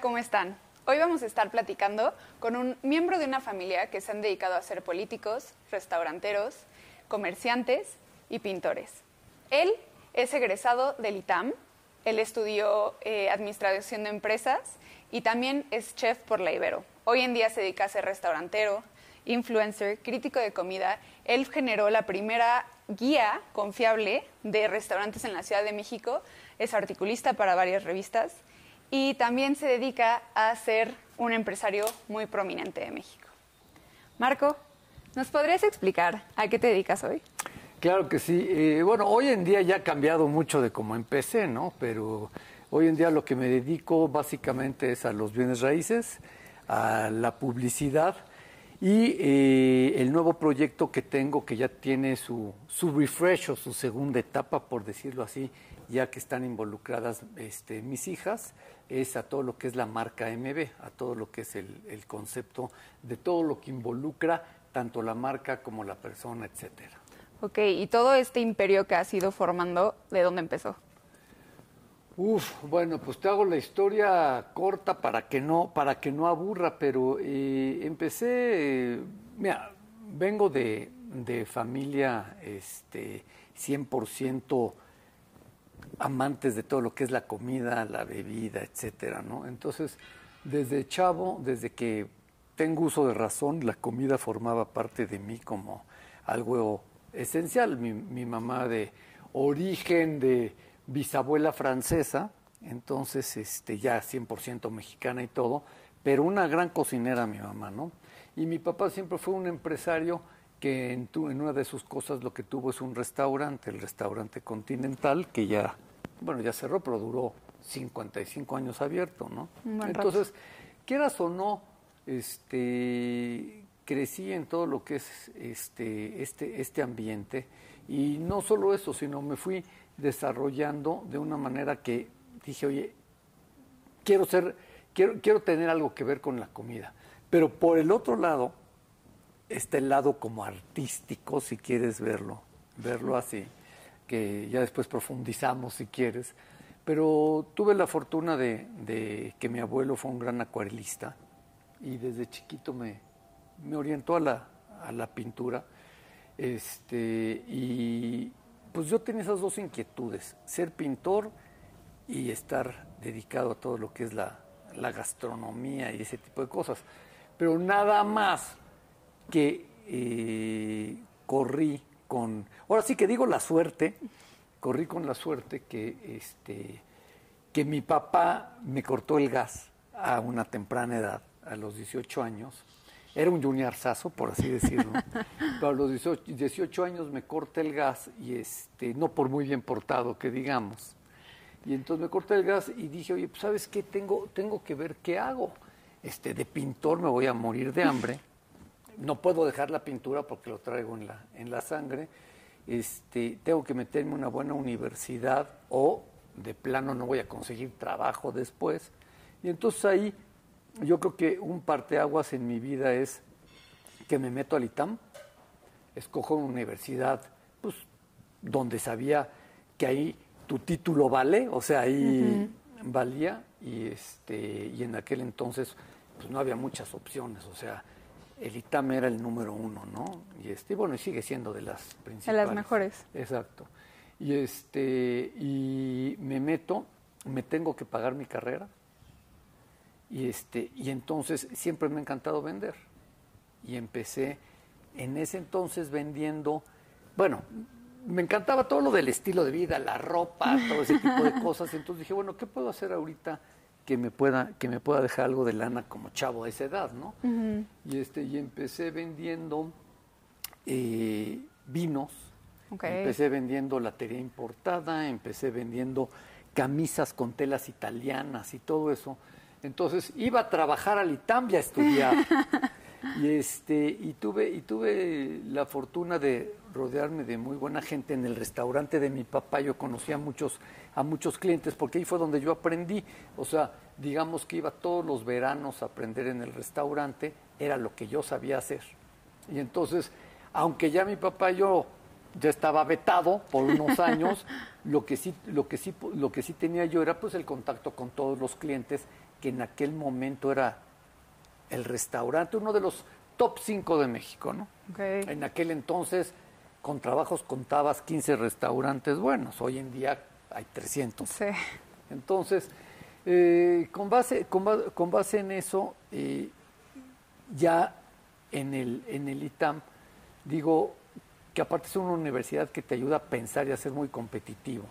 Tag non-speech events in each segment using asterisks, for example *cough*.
¿cómo están? Hoy vamos a estar platicando con un miembro de una familia que se han dedicado a ser políticos, restauranteros, comerciantes y pintores. Él es egresado del ITAM, él estudió eh, Administración de Empresas y también es chef por la Ibero. Hoy en día se dedica a ser restaurantero, influencer, crítico de comida. Él generó la primera guía confiable de restaurantes en la Ciudad de México, es articulista para varias revistas y también se dedica a ser un empresario muy prominente de México. Marco, ¿nos podrías explicar a qué te dedicas hoy? Claro que sí. Eh, bueno, hoy en día ya ha cambiado mucho de cómo empecé, ¿no? Pero hoy en día lo que me dedico básicamente es a los bienes raíces, a la publicidad y eh, el nuevo proyecto que tengo que ya tiene su, su refresh o su segunda etapa, por decirlo así, ya que están involucradas este, mis hijas, es a todo lo que es la marca MB, a todo lo que es el, el concepto de todo lo que involucra tanto la marca como la persona, etcétera. Ok, y todo este imperio que has ido formando, ¿de dónde empezó? Uf, bueno, pues te hago la historia corta para que no, para que no aburra, pero eh, empecé, eh, mira, vengo de, de familia este, 100% amantes de todo lo que es la comida, la bebida, etcétera, ¿no? Entonces, desde chavo, desde que tengo uso de razón, la comida formaba parte de mí como algo esencial. Mi, mamá de origen de bisabuela francesa, entonces este, ya 100% mexicana y todo, pero una gran cocinera mi mamá, ¿no? Y mi papá siempre fue un empresario que en una de sus cosas lo que tuvo es un restaurante, el restaurante Continental, que ya, bueno, ya cerró, pero duró 55 años abierto, ¿no? Entonces, quieras o no, este, crecí en todo lo que es este, este, este ambiente y no solo eso, sino me fui desarrollando de una manera que dije, oye, quiero ser, quiero, quiero tener algo que ver con la comida. Pero por el otro lado, está el lado como artístico, si quieres verlo, verlo así, que ya después profundizamos si quieres. Pero tuve la fortuna de, que mi abuelo fue un gran acuarelista y desde chiquito me, me orientó a la, a la pintura. Este, y pues yo tenía esas dos inquietudes, ser pintor y estar dedicado a todo lo que es la, la gastronomía y ese tipo de cosas. Pero nada más que eh, corrí con, ahora sí que digo la suerte, corrí con la suerte que, este, que mi papá me cortó el gas a una temprana edad, a los 18 años. Era un juniorzazo, por así decirlo. *laughs* Pero a los 18, 18 años me corta el gas y este, no por muy bien portado que digamos. Y entonces me corta el gas y dije, oye, pues sabes qué, tengo, tengo que ver qué hago. Este, de pintor me voy a morir de hambre. *laughs* No puedo dejar la pintura porque lo traigo en la, en la sangre. Este, tengo que meterme en una buena universidad o de plano no voy a conseguir trabajo después. Y entonces ahí yo creo que un parteaguas en mi vida es que me meto al ITAM, escojo una universidad pues, donde sabía que ahí tu título vale, o sea, ahí valía, y, este, y en aquel entonces pues, no había muchas opciones, o sea, el ITAM era el número uno, ¿no? Y este, bueno, y sigue siendo de las principales. De las mejores. Exacto. Y este, y me meto, me tengo que pagar mi carrera, y, este, y entonces siempre me ha encantado vender. Y empecé en ese entonces vendiendo, bueno, me encantaba todo lo del estilo de vida, la ropa, todo ese tipo de *laughs* cosas. Entonces dije, bueno, ¿qué puedo hacer ahorita que me pueda, que me pueda dejar algo de lana como chavo a esa edad, ¿no? Y este, y empecé vendiendo eh, vinos, Okay. empecé vendiendo latería importada, empecé vendiendo camisas con telas italianas y todo eso. Entonces iba a trabajar al ITAM y a estudiar. *laughs* y este y tuve y tuve la fortuna de rodearme de muy buena gente en el restaurante de mi papá. Yo conocí a muchos a muchos clientes porque ahí fue donde yo aprendí. O sea, digamos que iba todos los veranos a aprender en el restaurante, era lo que yo sabía hacer. Y entonces, aunque ya mi papá y yo ya estaba vetado por unos *laughs* años. lo que sí, lo que sí, lo que sí tenía yo era pues el contacto con todos los clientes, que en aquel momento era el restaurante, uno de los top 5 de México, ¿no? En aquel entonces, con trabajos contabas 15 restaurantes buenos, hoy en día hay 300. Sí. Entonces, eh, con, base, con, con, base en eso, eh, ya en el, en el ITAM, digo que aparte es una universidad que te ayuda a pensar y a ser muy competitivo.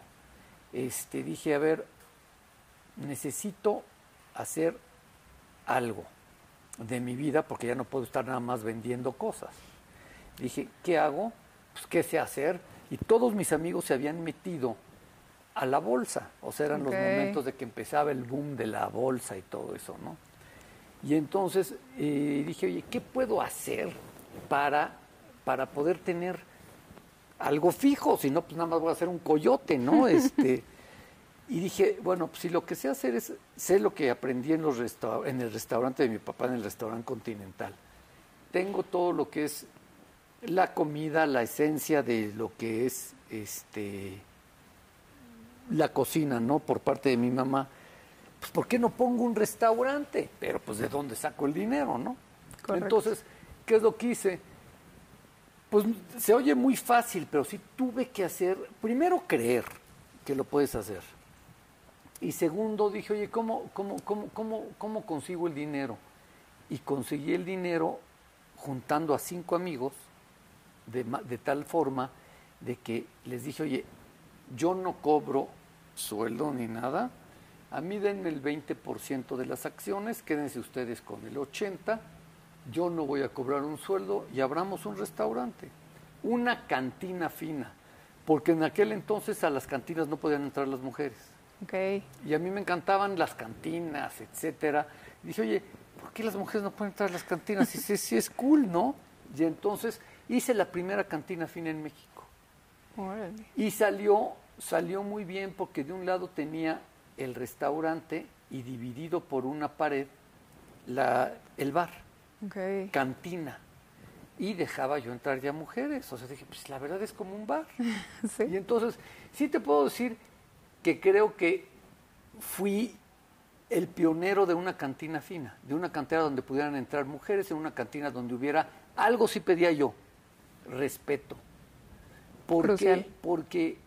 Este, dije, a ver, necesito hacer algo de mi vida porque ya no puedo estar nada más vendiendo cosas. Dije, ¿qué hago? Pues, ¿qué sé hacer? Y todos mis amigos se habían metido a la bolsa. O sea, eran los momentos de que empezaba el boom de la bolsa y todo eso, ¿no? Y entonces eh, dije, oye, ¿qué puedo hacer para, para poder tener algo fijo? Si no, pues nada más voy a hacer un coyote, ¿no? *laughs* Este, y dije, bueno, pues si lo que sé hacer es, sé lo que aprendí en, los en el restaurante de mi papá, en el restaurante continental. Tengo todo lo que es la comida, la esencia de lo que es este la cocina, ¿no? Por parte de mi mamá. Pues, ¿por qué no pongo un restaurante? Pero, pues, ¿de dónde saco el dinero, no? Entonces, ¿qué es lo que hice? Pues se oye muy fácil, pero sí tuve que hacer, primero creer que lo puedes hacer. Y segundo, dije, oye, ¿cómo, cómo, cómo, cómo, cómo consigo el dinero? Y conseguí el dinero juntando a cinco amigos de, tal forma de que les dije, oye, yo no cobro sueldo ni nada, a mí denme el 20% de las acciones, quédense ustedes con el 80%, yo no voy a cobrar un sueldo y abramos un restaurante, una cantina fina, porque en aquel entonces a las cantinas no podían entrar las mujeres. Okay. Y a mí me encantaban las cantinas, etcétera. Y dije, oye, ¿por qué las mujeres no pueden entrar a las cantinas? Y sí, sí es cool, ¿no? Y entonces hice la primera cantina fina en México. Y salió, salió muy bien porque de un lado tenía el restaurante y dividido por una pared la, el bar, cantina. Y dejaba yo entrar ya mujeres. O sea, dije, pues la verdad es como un bar. *laughs* Y entonces, sí te puedo decir que creo que fui el pionero de una cantina fina, de una cantina donde pudieran entrar mujeres, en una cantina donde hubiera algo sí pedía yo, respeto. ¿Por Porque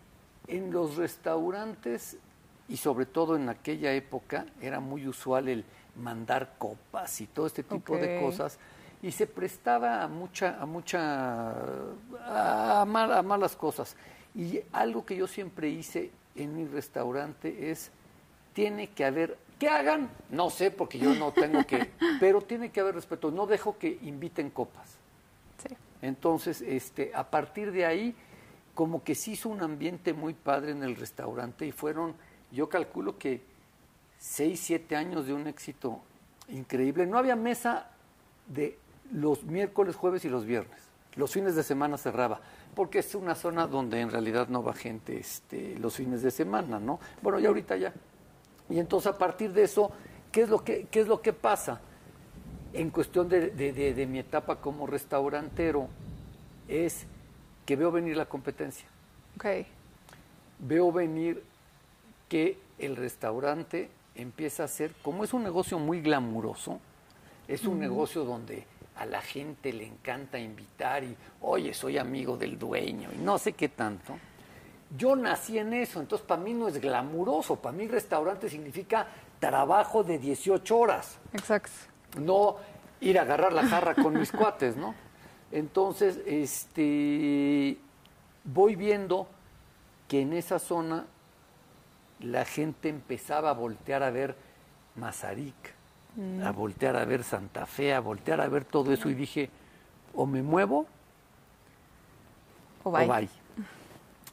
en los restaurantes y sobre todo en aquella época era muy usual el mandar copas y todo este tipo de cosas y se prestaba a mucha a mucha a, a malas cosas. Y algo que yo siempre hice en mi restaurante es tiene que haber que hagan no sé porque yo no tengo que *laughs* pero tiene que haber respeto no dejo que inviten copas sí. entonces este a partir de ahí como que se hizo un ambiente muy padre en el restaurante y fueron yo calculo que seis, siete años de un éxito increíble. No había mesa de los miércoles, jueves y los viernes. Los fines de semana cerraba, porque es una zona donde en realidad no va gente este, los fines de semana, ¿no? Bueno, ya ahorita ya. Y entonces a partir de eso, ¿qué es lo que, qué es lo que pasa? En cuestión de, de mi etapa como restaurantero, es que veo venir la competencia. Okay. Veo venir que el restaurante empieza a ser, como es un negocio muy glamuroso, es un negocio donde a la gente le encanta invitar y, oye, soy amigo del dueño y no sé qué tanto. Yo nací en eso, entonces para mí no es glamuroso, para mí restaurante significa trabajo de 18 horas. Exacto. No ir a agarrar la jarra con mis *laughs* cuates, ¿no? Entonces, este, voy viendo que en esa zona la gente empezaba a voltear a ver Mazarik, a mm. voltear a ver Santa Fe, a voltear a ver todo eso y dije, o me muevo o bye.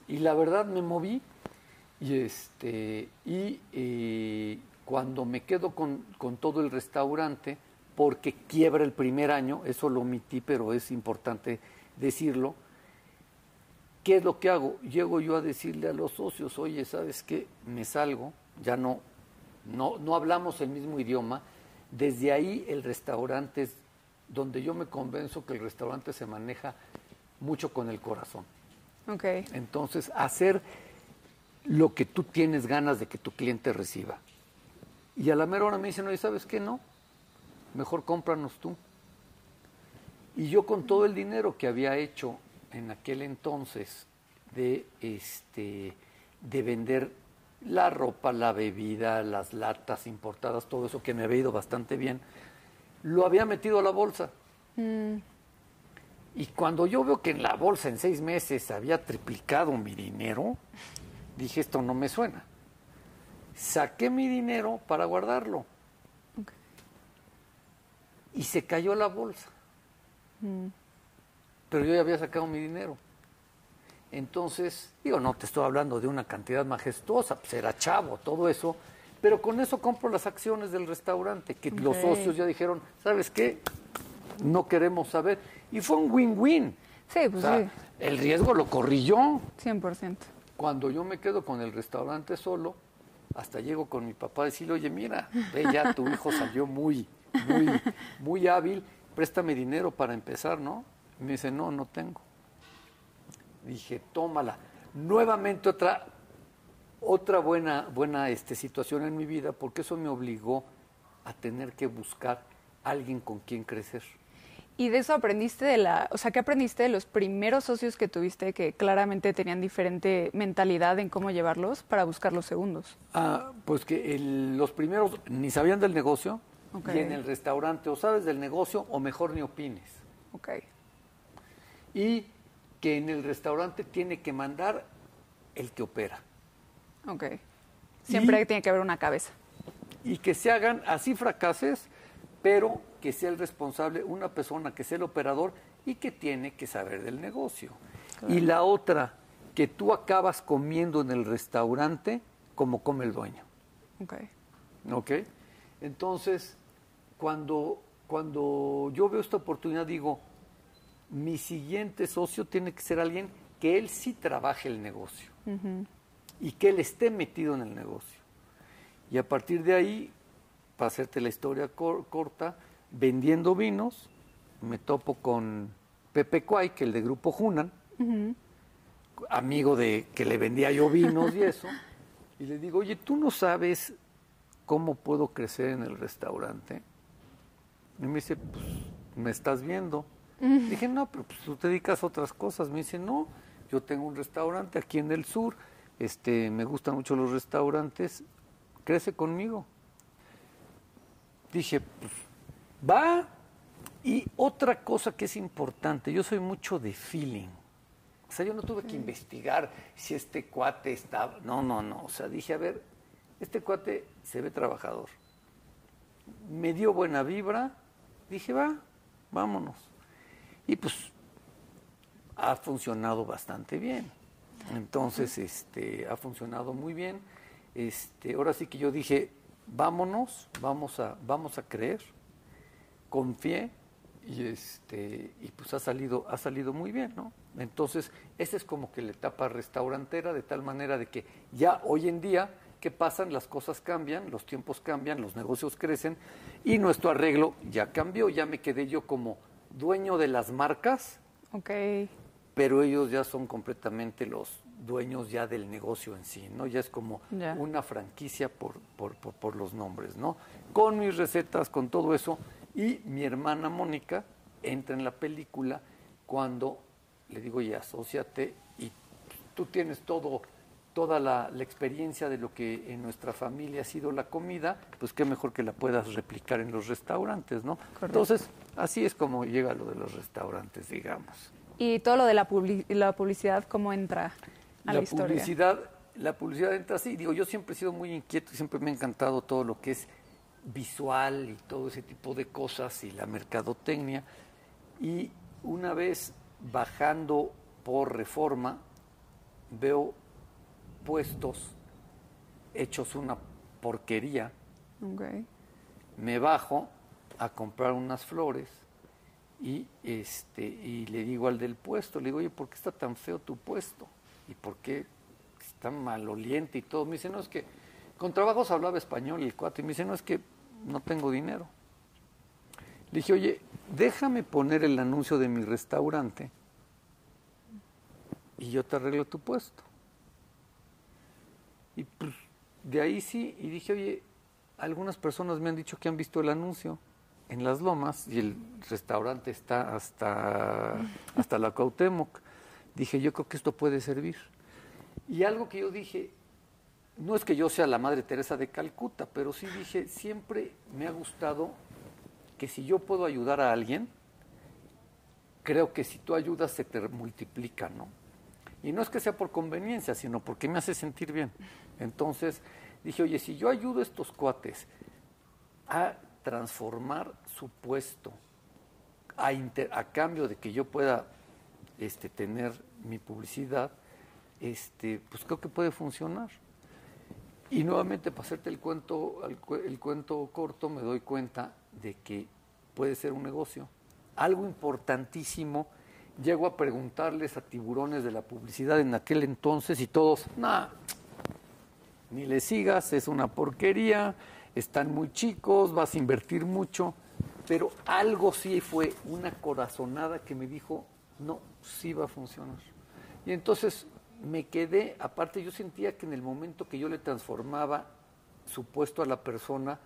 Y la verdad me moví y este y eh, cuando me quedo con, con, todo el restaurante, porque quiebra el primer año, eso lo omití, pero es importante decirlo, ¿Qué es lo que hago? Llego yo a decirle a los socios, oye, ¿sabes qué? Me salgo, ya no, no, no hablamos el mismo idioma. Desde ahí el restaurante es donde yo me convenzo que el restaurante se maneja mucho con el corazón. Ok. Entonces, hacer lo que tú tienes ganas de que tu cliente reciba. Y a la mera hora me dicen, oye, ¿sabes qué? No, mejor cómpranos tú. Y yo con todo el dinero que había hecho en aquel entonces de, este, de vender la ropa, la bebida, las latas importadas, todo eso que me había ido bastante bien, lo había metido a la bolsa. Y cuando yo veo que en la bolsa en seis meses había triplicado mi dinero, dije, esto no me suena. Saqué mi dinero para guardarlo. Y se cayó la bolsa. Pero yo ya había sacado mi dinero. Entonces, digo, no te estoy hablando de una cantidad majestuosa, pues era chavo, todo eso, pero con eso compro las acciones del restaurante, que los socios ya dijeron, ¿sabes qué? No queremos saber. Y fue un win-win. Sí, pues sí. El riesgo lo corrí yo. 100%. Cuando yo me quedo con el restaurante solo, hasta llego con mi papá a decirle, oye, mira, ve ya, tu hijo salió muy, muy, muy hábil, préstame dinero para empezar, ¿no? me dice, no, no tengo. Dije, tómala. Nuevamente otra, otra buena, buena este, situación en mi vida, porque eso me obligó a tener que buscar alguien con quien crecer. Y de eso aprendiste de la, o sea, ¿qué aprendiste de los primeros socios que tuviste que claramente tenían diferente mentalidad en cómo llevarlos para buscar los segundos? Ah, pues que los primeros ni sabían del negocio y en el restaurante o sabes del negocio o mejor ni opines. Ok. Y que en el restaurante tiene que mandar el que opera. Ok. Siempre tiene que haber una cabeza. Y que se hagan así fracases, pero que sea el responsable una persona que sea el operador y que tiene que saber del negocio. Y la otra, que tú acabas comiendo en el restaurante como come el dueño. Ok. Ok. Entonces, cuando, cuando yo veo esta oportunidad, digo, mi siguiente socio tiene que ser alguien que él sí trabaje el negocio y que él esté metido en el negocio. Y a partir de ahí, para hacerte la historia corta, vendiendo vinos, me topo con Pepe Cuay, que el de Grupo Junan, amigo de que le vendía yo vinos y eso, y le digo, oye, ¿tú no sabes cómo puedo crecer en el restaurante? Y me dice, pues, me estás viendo. *laughs* Dije, no, pero pues, tú te dedicas a otras cosas. Me dice, no, yo tengo un restaurante aquí en el sur, este, me gustan mucho los restaurantes, crece conmigo. Dije, pues, va. Y otra cosa que es importante, yo soy mucho de feeling. O sea, yo no tuve que investigar si este cuate estaba. No, no, no. O sea, dije, a ver, este cuate se ve trabajador. Me dio buena vibra. Dije, va, vámonos. Y pues ha funcionado bastante bien. Entonces, este, ha funcionado muy bien. Este, ahora sí que yo dije, vámonos, vamos a, vamos a creer, confié y este, y pues ha salido, ha salido muy bien, ¿no? Entonces, esa es como que la etapa restaurantera, de tal manera de que ya hoy en día, ¿qué pasan? Las cosas cambian, los tiempos cambian, los negocios crecen y nuestro arreglo ya cambió, ya me quedé yo como dueño de las marcas, okay. pero ellos ya son completamente los dueños ya del negocio en sí, ¿no? Ya es como una franquicia por, por, por, los nombres, ¿no? Con mis recetas, con todo eso. Y mi hermana Mónica entra en la película cuando le digo, ya, asóciate y tú tienes todo toda la, experiencia de lo que en nuestra familia ha sido la comida, pues qué mejor que la puedas replicar en los restaurantes, ¿no? Entonces, así es como llega lo de los restaurantes, digamos. Y todo lo de la, la publicidad, ¿cómo entra a la, historia? Publicidad, la publicidad entra así. Digo, yo siempre he sido muy inquieto, siempre me ha encantado todo lo que es visual y todo ese tipo de cosas y la mercadotecnia. Y una vez bajando por reforma, veo puestos hechos una porquería. Me bajo a comprar unas flores y este y le digo al del puesto, le digo, oye, ¿por qué está tan feo tu puesto? ¿Y por qué está maloliente y todo? Me dice, no, es que con trabajos hablaba español el cuate, y me dice, no, es que no tengo dinero. Le dije, oye, déjame poner el anuncio de mi restaurante y yo te arreglo tu puesto. Y pues de ahí sí, y dije, oye, algunas personas me han dicho que han visto el anuncio en Las Lomas y el restaurante está hasta, *laughs* hasta la Cuauhtémoc. Dije, yo creo que esto puede servir. Y algo que yo dije, no es que yo sea la Madre Teresa de Calcuta, pero sí dije, siempre me ha gustado que si yo puedo ayudar a alguien, creo que si tú ayudas se te multiplica, ¿no? Y no es que sea por conveniencia, sino porque me hace sentir bien. Entonces dije, oye, si yo ayudo a estos cuates a transformar su puesto a, a cambio de que yo pueda este, tener mi publicidad, este, pues creo que puede funcionar. Y nuevamente, para hacerte el cuento, el, cuento corto, me doy cuenta de que puede ser un negocio. Algo importantísimo, llego a preguntarles a tiburones de la publicidad en aquel entonces y todos, nada, ni le sigas, es una porquería, están muy chicos, vas a invertir mucho, pero algo sí fue una corazonada que me dijo, no, sí va a funcionar. Y entonces me quedé, aparte yo sentía que en el momento que yo le transformaba su puesto a la persona,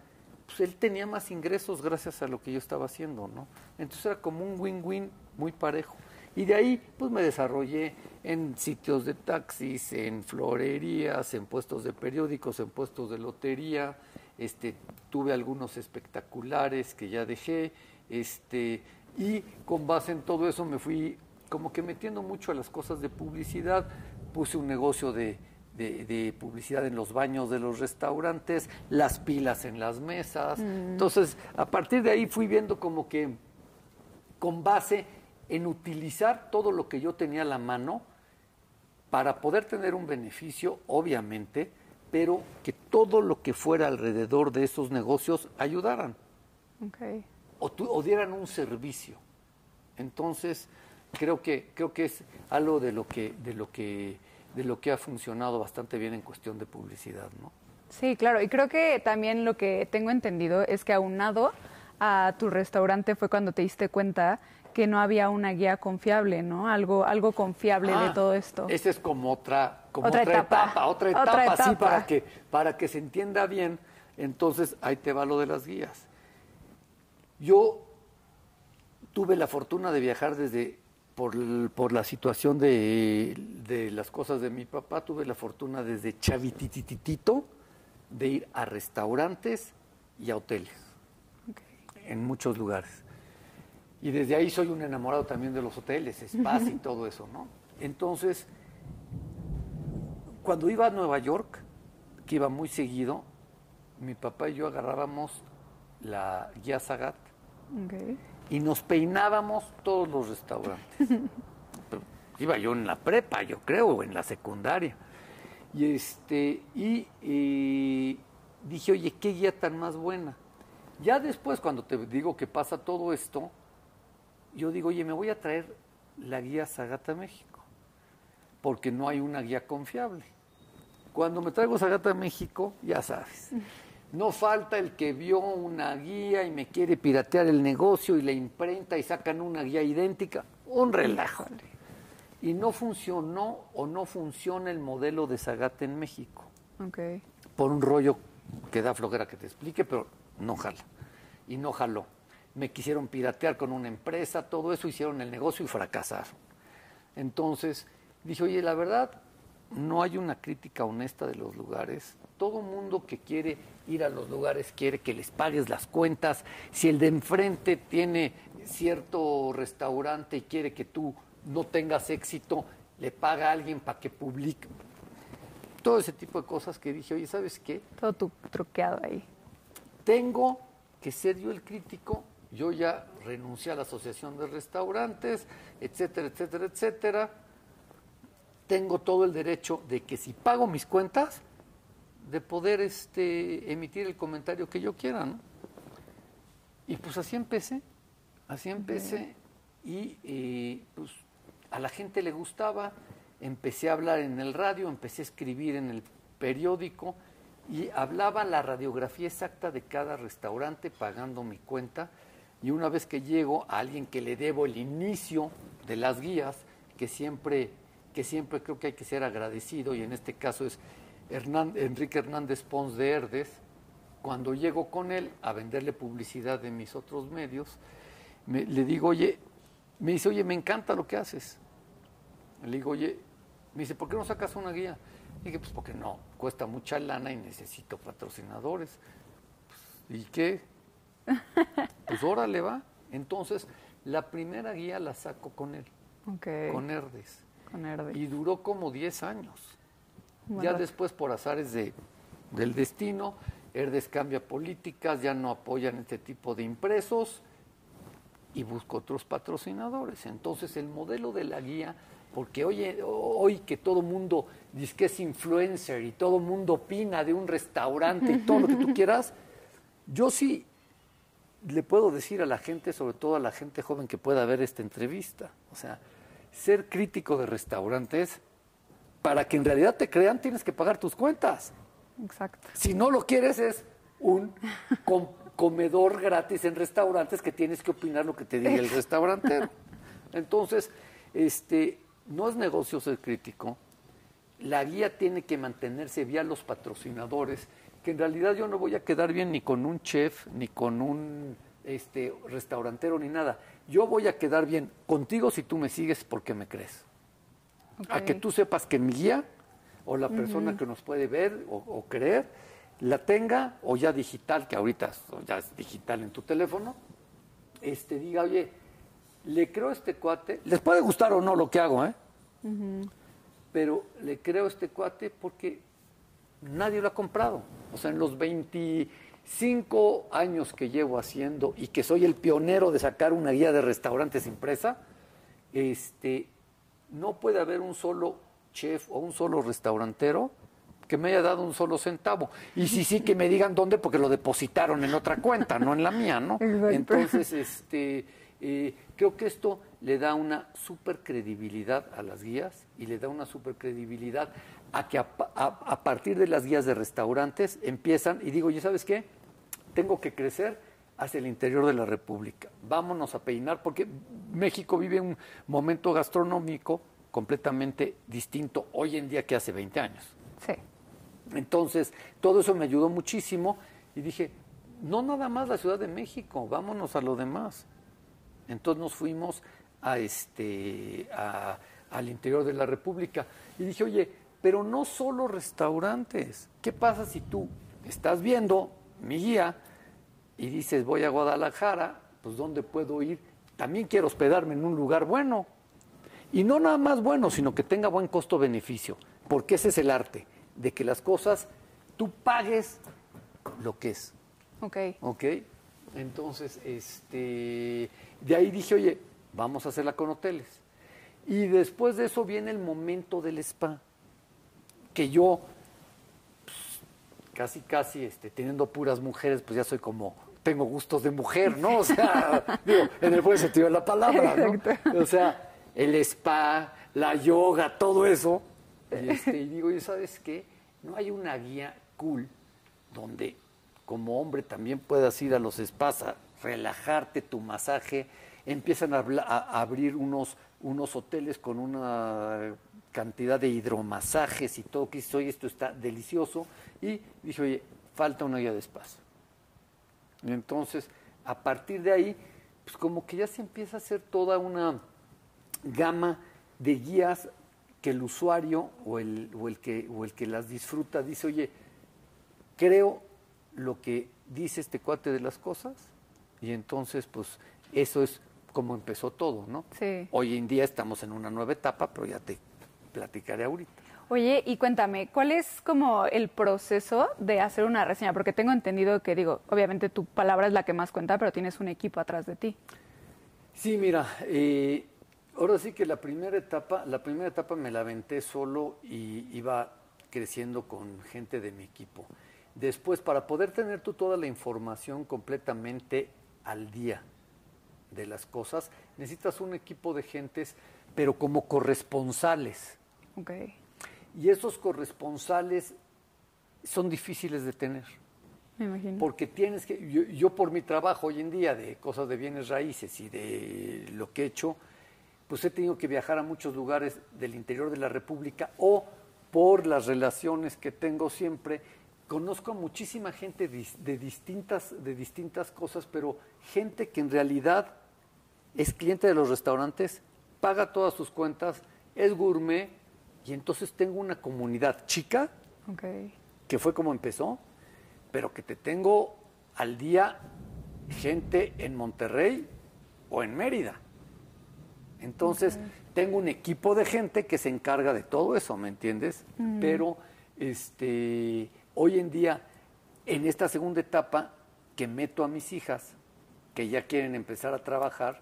pues él tenía más ingresos gracias a lo que yo estaba haciendo, ¿no? Entonces era como un win-win muy parejo. Y de ahí, pues me desarrollé en sitios de taxis, en florerías, en puestos de periódicos, en puestos de lotería. Este, tuve algunos espectaculares que ya dejé. Este, y con base en todo eso me fui como que metiendo mucho a las cosas de publicidad puse un negocio de, publicidad en los baños de los restaurantes, las pilas en las mesas. Mm. Entonces, a partir de ahí fui viendo como que con base en utilizar todo lo que yo tenía a la mano para poder tener un beneficio, obviamente, pero que todo lo que fuera alrededor de esos negocios ayudaran. O, o dieran un servicio. Entonces, creo que creo que es algo de lo que de lo que de lo que ha funcionado bastante bien en cuestión de publicidad, ¿no? Sí, claro, y creo que también lo que tengo entendido es que aunado a tu restaurante fue cuando te diste cuenta que no había una guía confiable, ¿no? Algo algo confiable de ah, todo esto. Esa es como otra como otra, etapa. otra etapa, otra etapa, sí, para que para que se entienda bien. Entonces, ahí te va lo de las guías. Yo tuve la fortuna de viajar desde por, por la situación de, de, las cosas de mi papá, tuve la fortuna desde chavitititito de ir a restaurantes y a hoteles, en muchos lugares. Y desde ahí soy un enamorado también de los hoteles, spas y todo eso, ¿no? Entonces, cuando iba a Nueva York, que iba muy seguido, mi papá y yo agarrábamos la guía Sagat y nos peinábamos todos los restaurantes. *laughs* Iba yo en la prepa, yo creo, o en la secundaria. Y este, y, dije, oye, qué guía tan más buena. Ya después, cuando te digo que pasa todo esto, yo digo, oye, me voy a traer la guía Sagata México, porque no hay una guía confiable. Cuando me traigo Sagata México, ya sabes, no falta el que vio una guía y me quiere piratear el negocio y la imprenta y sacan una guía idéntica. Un relajo. Y no funcionó o no funciona el modelo de Zagate en México. Okay. Por un rollo que da flojera que te explique, pero no jala. Y no jaló. Me quisieron piratear con una empresa, todo eso, hicieron el negocio y fracasaron. Entonces dije, oye, la verdad, no hay una crítica honesta de los lugares. Todo mundo que quiere ir a los lugares quiere que les pagues las cuentas. Si el de enfrente tiene cierto restaurante y quiere que tú no tengas éxito, le paga a alguien para que publique. Todo ese tipo de cosas que dije, oye, ¿sabes qué? Todo tu truqueado ahí. Tengo que ser yo el crítico. Yo ya renuncié a la Asociación de Restaurantes, etcétera, etcétera, etcétera. Tengo todo el derecho de que si pago mis cuentas, de poder este, emitir el comentario que yo quiera, ¿no? Y pues así empecé, así empecé y eh, pues a la gente le gustaba, empecé a hablar en el radio, empecé a escribir en el periódico y hablaba la radiografía exacta de cada restaurante pagando mi cuenta y una vez que llego a alguien que le debo el inicio de las guías, que siempre que siempre creo que hay que ser agradecido, y en este caso es Enrique Hernández Pons de Herdes, cuando llego con él a venderle publicidad de mis otros medios, le digo, oye, me dice, oye, me encanta lo que haces. Le digo, oye, me dice, ¿por qué no sacas una guía? Y dije, pues porque no, cuesta mucha lana y necesito patrocinadores. Pues, ¿Y qué? *laughs* Pues órale va. Entonces, la primera guía la saco con él, con Herdes. Con Herdes. Y duró como 10 años. Ya después, por azares de, del destino, Herdes cambia políticas, ya no apoyan este tipo de impresos y busca otros patrocinadores. Entonces, el modelo de la guía porque hoy, hoy que todo mundo dice que es influencer y todo mundo opina de un restaurante y todo lo que tú *laughs* quieras, yo sí le puedo decir a la gente, sobre todo a la gente joven que pueda ver esta entrevista, o sea, ser crítico de restaurantes, para que en realidad te crean tienes que pagar tus cuentas. Exacto. Si no lo quieres es un comedor gratis en restaurantes que tienes que opinar lo que te diga el *laughs* restaurantero. Entonces, este, no es negocio ser crítico. La guía tiene que mantenerse vía los patrocinadores, que en realidad yo no voy a quedar bien ni con un chef, ni con un este, restaurantero, ni nada. Yo voy a quedar bien contigo si tú me sigues porque me crees. A que tú sepas que mi guía o la persona que nos puede ver o, creer la tenga o ya digital, que ahorita ya es digital en tu teléfono, este, diga, oye, le creo a este cuate, les puede gustar o no lo que hago, ¿eh? Pero le creo a este cuate porque nadie lo ha comprado. O sea, en los 25 años que llevo haciendo y que soy el pionero de sacar una guía de restaurantes impresa, este, no puede haber un solo chef o un solo restaurantero que me haya dado un solo centavo. Y sí, sí, que me digan dónde, porque lo depositaron en otra cuenta, no en la mía, ¿no? *laughs* Entonces, este, eh, creo que esto le da una super credibilidad a las guías y le da una super credibilidad a que a, partir de las guías de restaurantes empiezan y digo, ¿y sabes qué? Tengo que crecer hacia el interior de la República. Vámonos a peinar porque México vive un momento gastronómico completamente distinto hoy en día que hace 20 años. Sí. Entonces, todo eso me ayudó muchísimo y dije, no nada más la Ciudad de México, vámonos a lo demás. Entonces nos fuimos a este, al interior de la República y dije, oye, pero no solo restaurantes. ¿Qué pasa si tú estás viendo mi guía y dices, voy a Guadalajara, pues ¿dónde puedo ir? También quiero hospedarme en un lugar bueno. Y no nada más bueno, sino que tenga buen costo-beneficio, porque ese es el arte, de que las cosas tú pagues lo que es. Ok. Ok. Entonces, este, de ahí dije, oye, vamos a hacerla con hoteles. Y después de eso viene el momento del spa, que yo, pues, casi, casi, este, teniendo puras mujeres, pues ya soy como, tengo gustos de mujer, ¿no? O sea, *laughs* digo, en el buen sentido de la palabra, ¿no? O sea, el spa, la yoga, todo eso. Y, *laughs* este, y digo, ¿y sabes qué? No hay una guía cool donde como hombre también puedas ir a los spas a relajarte, tu masaje, empiezan a, abrir unos, unos hoteles con una cantidad de hidromasajes y todo, que dices, oye, esto está delicioso, y dije, oye, falta una guía de spas. Y entonces, a partir de ahí, pues como que ya se empieza a hacer toda una gama de guías que el usuario o el, o el, que, o el que las disfruta dice, oye, creo lo que dice este cuate de las cosas y entonces pues eso es como empezó todo, ¿no? Sí. Hoy en día estamos en una nueva etapa, pero ya te platicaré ahorita. Oye, y cuéntame, ¿cuál es como el proceso de hacer una reseña? Porque tengo entendido que, digo, obviamente tu palabra es la que más cuenta, pero tienes un equipo atrás de ti. Sí, mira, eh, ahora sí que la primera etapa, la primera etapa me la aventé solo y iba creciendo con gente de mi equipo. Después, para poder tener tú toda la información completamente al día de las cosas, necesitas un equipo de gentes, pero como corresponsales. Okay. Y esos corresponsales son difíciles de tener. Me imagino. Porque tienes que, yo, yo, por mi trabajo hoy en día de cosas de bienes raíces y de lo que he hecho, pues he tenido que viajar a muchos lugares del interior de la República o por las relaciones que tengo siempre, conozco a muchísima gente de distintas, de distintas cosas, pero gente que en realidad es cliente de los restaurantes, paga todas sus cuentas, es gourmet y entonces tengo una comunidad chica, que fue como empezó, pero que te tengo al día gente en Monterrey o en Mérida. Entonces, tengo un equipo de gente que se encarga de todo eso, ¿me entiendes? Mm. Pero este, hoy en día, en esta segunda etapa, que meto a mis hijas, que ya quieren empezar a trabajar,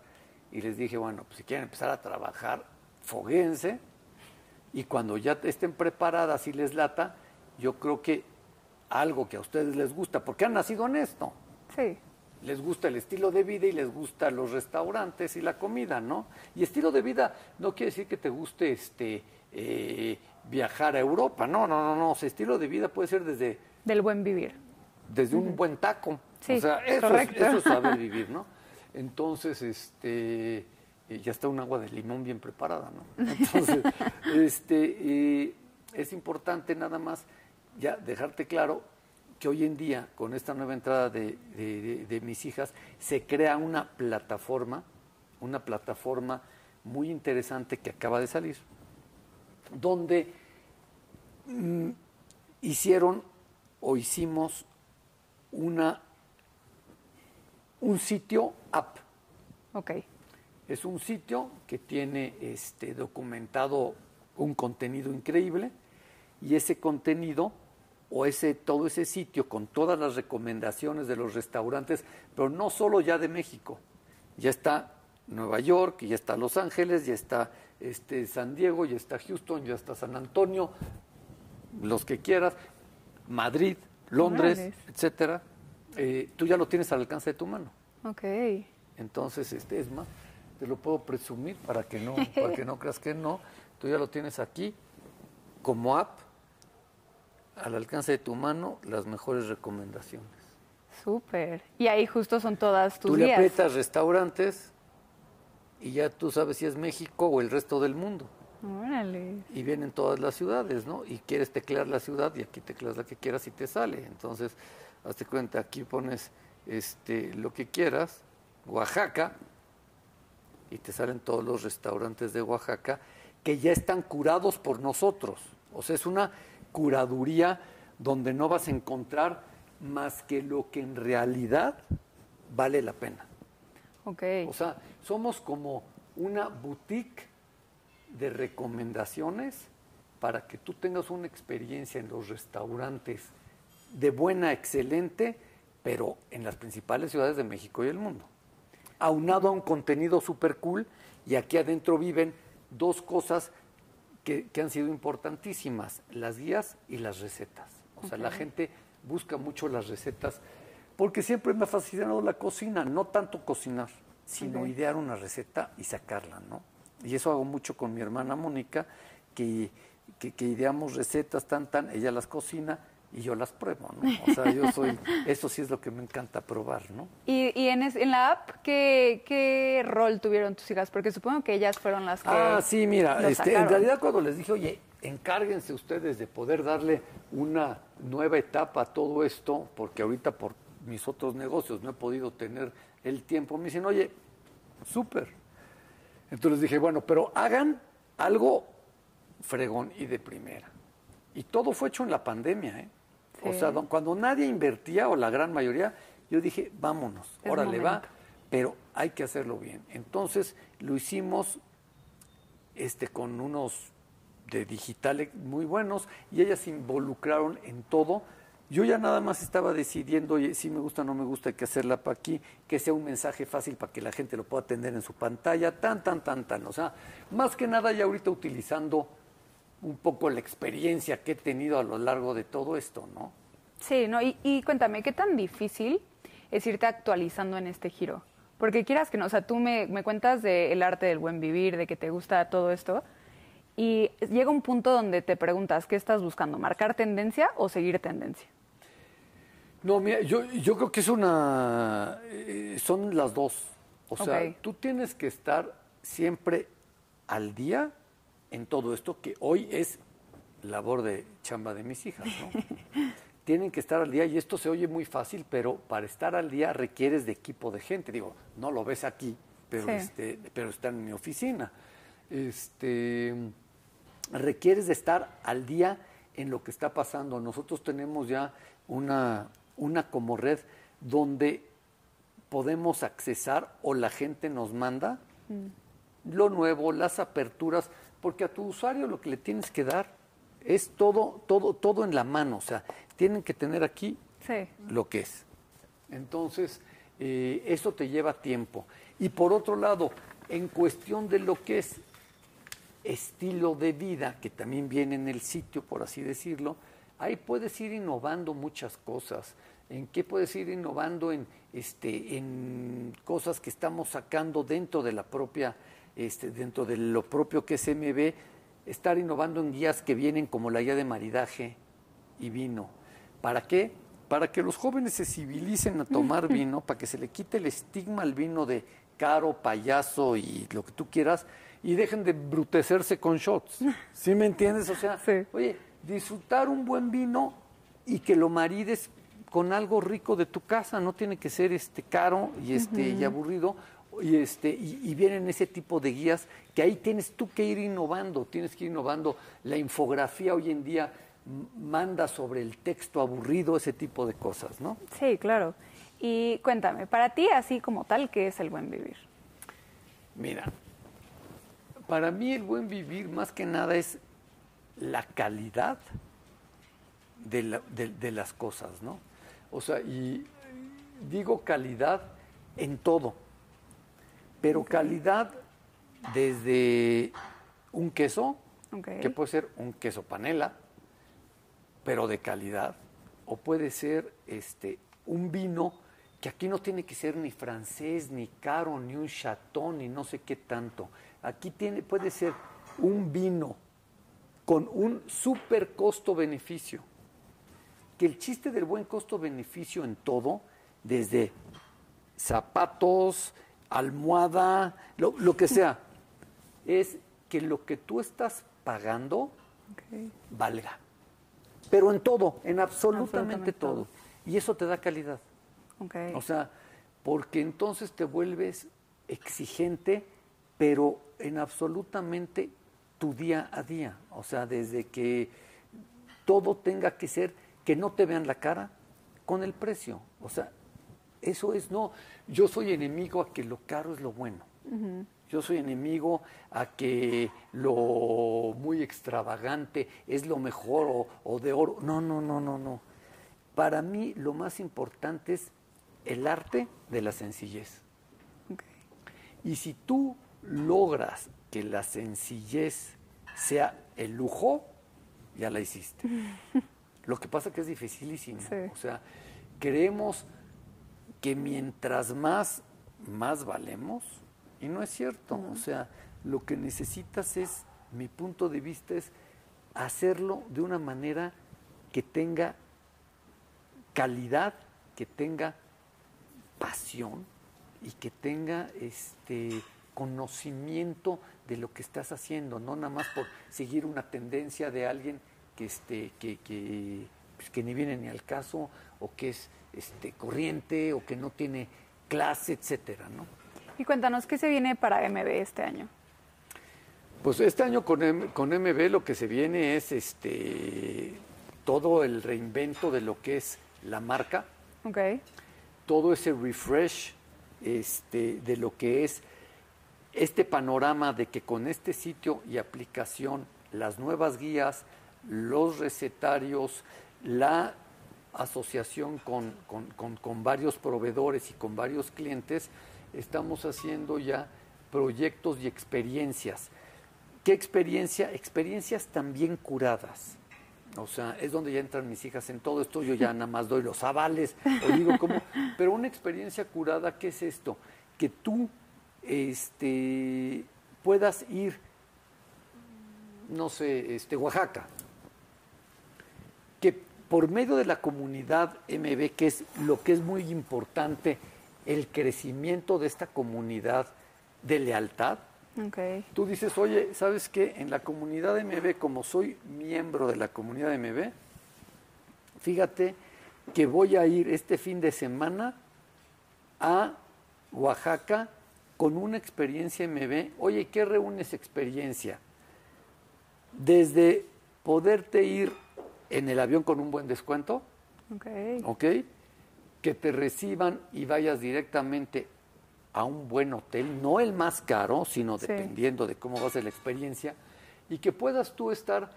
y les dije, bueno, pues si quieren empezar a trabajar, foguense, y cuando ya estén preparadas y les lata, yo creo que algo que a ustedes les gusta, porque han nacido en esto. Sí les gusta el estilo de vida y les gusta los restaurantes y la comida, ¿no? Y estilo de vida no quiere decir que te guste este eh, viajar a Europa, no, no, no, no, estilo de vida puede ser desde... Del buen vivir. Desde un buen taco. Sí, o sea, eso, correcto. Es, eso saber *laughs* vivir, ¿no? Entonces, este, ya está un agua de limón bien preparada, ¿no? *laughs* Entonces, este, es importante nada más ya dejarte claro que hoy en día, con esta nueva entrada de, mis hijas, se crea una plataforma, una plataforma muy interesante que acaba de salir, donde mm, hicieron o hicimos una un sitio app. Ok. Es un sitio que tiene este documentado un contenido increíble y ese contenido o ese, todo ese sitio con todas las recomendaciones de los restaurantes, pero no solo ya de México, ya está Nueva York, ya está Los Ángeles, ya está este, San Diego, ya está Houston, ya está San Antonio, los que quieras, Madrid, Londres, etcétera. Eh, tú ya lo tienes al alcance de tu mano. Ok. Entonces, este es más, te lo puedo presumir para que no, *laughs* para que no creas que no. Tú ya lo tienes aquí como app al alcance de tu mano las mejores recomendaciones. Súper. Y ahí justo son todas tus Tú le aprietas restaurantes y ya tú sabes si es México o el resto del mundo. Órale. Y vienen todas las ciudades, ¿no? Y quieres teclear la ciudad y aquí tecleas la que quieras y te sale. Entonces, hazte cuenta, aquí pones este, lo que quieras, Oaxaca, y te salen todos los restaurantes de Oaxaca que ya están curados por nosotros. O sea, es una curaduría donde no vas a encontrar más que lo que en realidad vale la pena. Okay. O sea, somos como una boutique de recomendaciones para que tú tengas una experiencia en los restaurantes de buena, excelente, pero en las principales ciudades de México y el mundo. Aunado a un contenido súper cool y aquí adentro viven dos cosas que, han sido importantísimas, las guías y las recetas. O sea, la gente busca mucho las recetas porque siempre me ha fascinado la cocina, no tanto cocinar, sino idear una receta y sacarla, ¿no? Y eso hago mucho con mi hermana Mónica, que, que, que ideamos recetas tan, tan, ella las cocina y yo las pruebo, ¿no? O sea, yo soy, *laughs* eso sí es lo que me encanta probar, ¿no? ¿Y, y en, en, la app ¿qué, qué rol tuvieron tus hijas? Porque supongo que ellas fueron las que Ah, sí, mira, este, en realidad cuando les dije, oye, encárguense ustedes de poder darle una nueva etapa a todo esto, porque ahorita por mis otros negocios no he podido tener el tiempo, me dicen, oye, súper. Entonces dije, bueno, pero hagan algo fregón y de primera. Y todo fue hecho en la pandemia, ¿eh? O sea, cuando nadie invertía, o la gran mayoría, yo dije, vámonos, órale va, pero hay que hacerlo bien. Entonces lo hicimos este, con unos de digitales muy buenos y ellas se involucraron en todo. Yo ya nada más estaba decidiendo, oye, si me gusta o no me gusta, hay que hacerla para aquí, que sea un mensaje fácil para que la gente lo pueda atender en su pantalla, tan, tan, tan, tan. O sea, más que nada ya ahorita utilizando un poco la experiencia que he tenido a lo largo de todo esto, ¿no? Sí, no, y, cuéntame, ¿qué tan difícil es irte actualizando en este giro? Porque quieras que no, o sea, tú me, cuentas del arte del buen vivir, de que te gusta todo esto, y llega un punto donde te preguntas, ¿qué estás buscando? ¿Marcar tendencia o seguir tendencia? No, mira, yo, yo creo que es una... Eh, son las dos. O sea, tú tienes que estar siempre al día en todo esto que hoy es labor de chamba de mis hijas, ¿no? *laughs* Tienen que estar al día y esto se oye muy fácil, pero para estar al día requieres de equipo de gente. Digo, no lo ves aquí, pero, este, pero está en mi oficina. Este, requieres de estar al día en lo que está pasando. Nosotros tenemos ya una, una como red donde podemos accesar o la gente nos manda mm. lo nuevo, las aperturas, porque a tu usuario lo que le tienes que dar es todo, todo, todo en la mano. O sea, tienen que tener aquí lo que es. Entonces, eh, eso te lleva tiempo. Y por otro lado, en cuestión de lo que es estilo de vida, que también viene en el sitio, por así decirlo, ahí puedes ir innovando muchas cosas. ¿En qué puedes ir innovando? En, este, en cosas que estamos sacando dentro de la propia, este, dentro de lo propio que es MB, estar innovando en guías que vienen como la guía de maridaje y vino. ¿Para qué? Para que los jóvenes se civilicen a tomar vino, para que se le quite el estigma al vino de caro, payaso y lo que tú quieras, y dejen de brutecerse con shots. ¿Sí me entiendes? O sea, oye, disfrutar un buen vino y que lo marides con algo rico de tu casa, no tiene que ser este caro y este y aburrido y este y, vienen ese tipo de guías que ahí tienes tú que ir innovando, tienes que ir innovando. La infografía hoy en día manda sobre el texto aburrido ese tipo de cosas, ¿no? Sí, claro. Y cuéntame, para ti así como tal, ¿qué es el buen vivir? Mira, para mí el buen vivir más que nada es la calidad de, de, las cosas, ¿no? O sea, y digo calidad en todo, pero calidad desde un queso, que puede ser un queso panela, pero de calidad, o puede ser este un vino que aquí no tiene que ser ni francés, ni caro, ni un chatón, ni no sé qué tanto. Aquí tiene, puede ser un vino con un super costo-beneficio. Que el chiste del buen costo-beneficio en todo, desde zapatos, almohada, lo, que sea, es que lo que tú estás pagando valga. Pero en todo, en absolutamente, todo. Y eso te da calidad. O sea, porque entonces te vuelves exigente pero en absolutamente tu día a día. O sea, desde que todo tenga que ser que no te vean la cara con el precio. O sea, eso es no. Yo soy enemigo a que lo caro es lo bueno. Yo soy enemigo a que lo muy extravagante es lo mejor o, o, de oro. No, no, no, no, no. Para mí lo más importante es el arte de la sencillez. Y si tú logras que la sencillez sea el lujo, ya la hiciste. *laughs* Lo que pasa que es dificilísimo. O sea, creemos que mientras más, más valemos, y no es cierto. O sea, lo que necesitas es, mi punto de vista es hacerlo de una manera que tenga calidad, que tenga pasión y que tenga este conocimiento de lo que estás haciendo, no nada más por seguir una tendencia de alguien que, este, que, que, pues, que ni viene ni al caso, o que es este, corriente, o que no tiene clase, etcétera, ¿no? Y cuéntanos, ¿qué se viene para MB este año? Pues este año con, con MB lo que se viene es este todo el reinvento de lo que es la marca. Okay. Todo ese refresh este, de lo que es este panorama de que con este sitio y aplicación, las nuevas guías, los recetarios, la asociación con, con, varios proveedores y con varios clientes, estamos haciendo ya proyectos y experiencias. ¿Qué experiencia? Experiencias también curadas. O sea, es donde ya entran mis hijas en todo esto, yo ya *laughs* nada más doy los avales, o digo cómo, pero una experiencia curada, ¿qué es esto? Que tú este, puedas ir, no sé, este, Oaxaca, por medio de la comunidad MB, que es lo que es muy importante, el crecimiento de esta comunidad de lealtad, Okay. Tú dices, oye, ¿sabes qué? En la comunidad MB, como soy miembro de la comunidad MB, fíjate que voy a ir este fin de semana a Oaxaca con una experiencia MB. Oye, ¿qué reúnes experiencia? Desde poderte ir en el avión con un buen descuento, Okay. ¿ok? Que te reciban y vayas directamente a un buen hotel, no el más caro, sino Sí. dependiendo de cómo va a ser la experiencia, y que puedas tú estar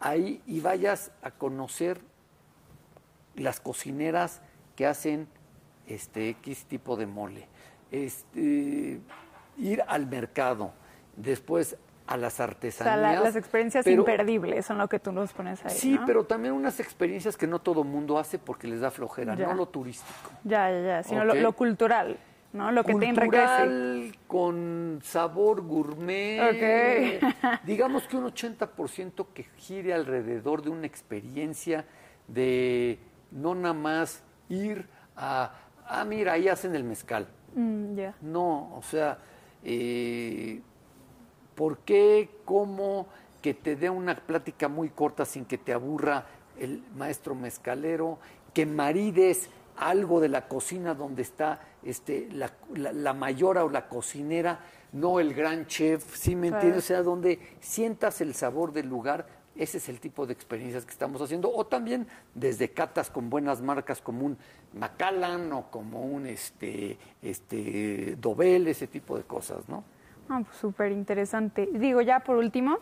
ahí y vayas a conocer las cocineras que hacen este X tipo de mole. Este, ir al mercado, después a las O sea, artesanías. la- las experiencias pero- imperdibles son lo que tú nos pones ahí. Sí, ¿no? pero también unas experiencias que no todo mundo hace porque les da flojera, Ya. no lo turístico. Ya, ya, ya. Sino lo, cultural, ¿no? Lo que te enriquece. Cultural, con sabor gourmet. *laughs* Digamos que un 80% que gire alrededor de una experiencia de no nada más ir a, ah, mira, ahí hacen el mezcal. Mm, ya. No, o sea, eh, ¿por qué, cómo que te dé una plática muy corta sin que te aburra el maestro mezcalero, que marides algo de la cocina donde está este, la, la- la mayora o la cocinera, no el gran chef, ¿sí me Claro. entiendes? O sea, donde sientas el sabor del lugar, ese es el tipo de experiencias que estamos haciendo, o también desde catas con buenas marcas como un Macallan o como un este, este, Dobel, ese tipo de cosas, ¿no? Ah, pues súper interesante. Digo, ya por último,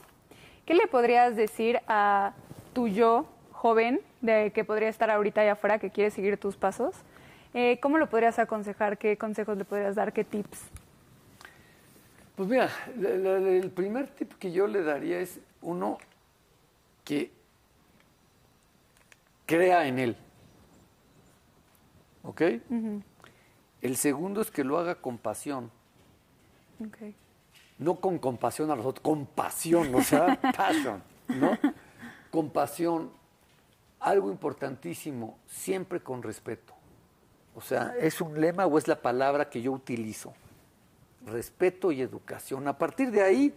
¿qué le podrías decir a tu yo joven de que podría estar ahorita allá afuera, que quiere seguir tus pasos? Eh, ¿Cómo lo podrías aconsejar? ¿Qué consejos le podrías dar? ¿Qué tips? Pues mira, la- la- la- el primer tip que yo le daría es uno que crea en él. ¿Ok? El segundo es que lo haga con pasión. Okay. No con compasión a los otros, con pasión, o sea, *laughs* passion, ¿no? Compasión, algo importantísimo, siempre con respeto. O sea, ¿es un lema o es la palabra que yo utilizo? Respeto y educación. A partir de ahí,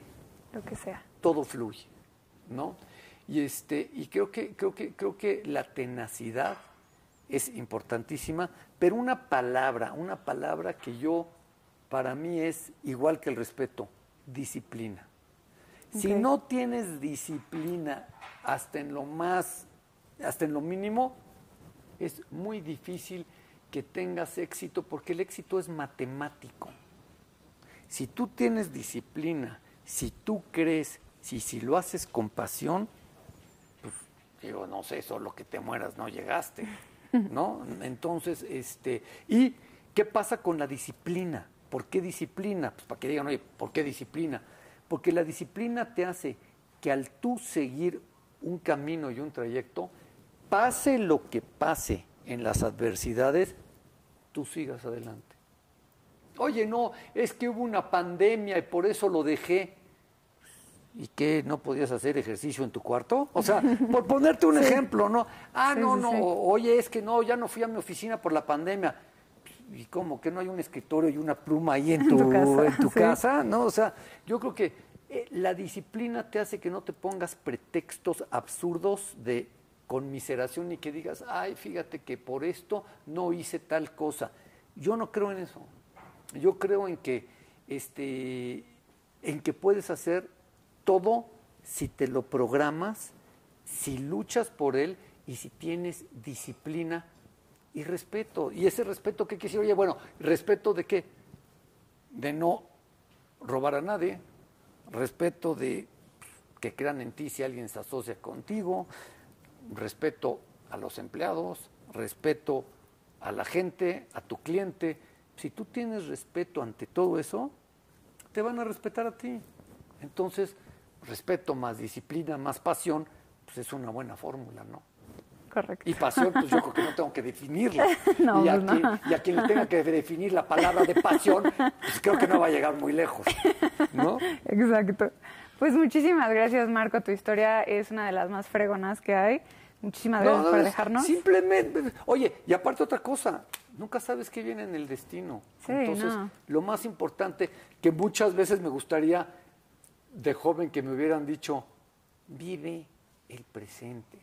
Lo que sea. todo fluye, ¿no? Y este, y creo que, creo que, creo que la tenacidad es importantísima, pero una palabra, una palabra que yo, para mí es igual que el respeto, disciplina. Si no tienes disciplina hasta en lo más, hasta en lo mínimo, es muy difícil que tengas éxito porque el éxito es matemático. Si tú tienes disciplina, si tú crees, si, si lo haces con pasión, pues, digo, no sé, solo que te mueras no llegaste, *laughs* ¿no? Entonces, este, ¿y qué pasa con la disciplina? ¿Por qué disciplina? Pues para que digan, oye, ¿por qué disciplina? Porque la disciplina te hace que al tú seguir un camino y un trayecto, pase lo que pase en las adversidades, tú sigas adelante. Oye, no, es que hubo una pandemia y por eso lo dejé. ¿Y qué? ¿No podías hacer ejercicio en tu cuarto? O sea, *laughs* por ponerte un ejemplo, ¿no? Ah, Sí, no, sí, no, oye, es que no, ya no fui a mi oficina por la pandemia. ¿Y cómo? ¿Que no hay un escritorio y una pluma ahí en tu, tu casa, en tu sí. casa? ¿No? O sea, yo creo que eh, la disciplina te hace que no te pongas pretextos absurdos de conmiseración y que digas, ay, fíjate que por esto no hice tal cosa. Yo no creo en eso. Yo creo en que, este, en que puedes hacer todo si te lo programas, si luchas por él y si tienes disciplina y respeto. Y ese respeto, ¿qué decir? Oye, bueno, ¿respeto de qué? De no robar a nadie, respeto de que crean en ti si alguien se asocia contigo, respeto a los empleados, respeto a la gente, a tu cliente. Si tú tienes respeto ante todo eso, te van a respetar a ti. Entonces, respeto más disciplina, más pasión, pues es una buena fórmula, ¿no? Correcto. Y pasión, pues yo creo que no tengo que definirla. *laughs* No, y, a pues no. quien, y a quien le tenga que definir la palabra de pasión, pues creo que no va a llegar muy lejos, ¿no? *laughs* Exacto. Pues muchísimas gracias, Marco. Tu historia es una de las más fregonas que hay. Muchísimas gracias No, no, por dejarnos. Simplemente, oye, y aparte otra cosa, nunca sabes qué viene en el destino. Sí, Entonces, no. lo más importante, que muchas veces me gustaría de joven que me hubieran dicho, vive el presente.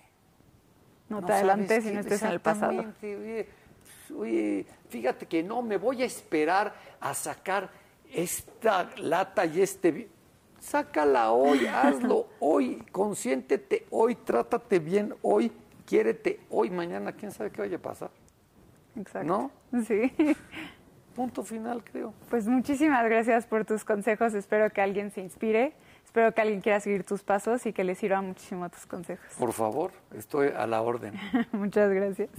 No, te adelantes y no estés en el pasado. Oye, oye, fíjate que no, me voy a esperar a sacar esta lata y este... Sácala hoy, *laughs* hazlo hoy, consiéntete hoy, trátate bien hoy, quiérete hoy, mañana, quién sabe qué vaya a pasar. Exacto. ¿No? Sí. Punto final, creo. Pues muchísimas gracias por tus consejos. Espero que alguien se inspire. Espero que alguien quiera seguir tus pasos y que le sirvan muchísimo tus consejos. Por favor, estoy a la orden. *laughs* Muchas gracias.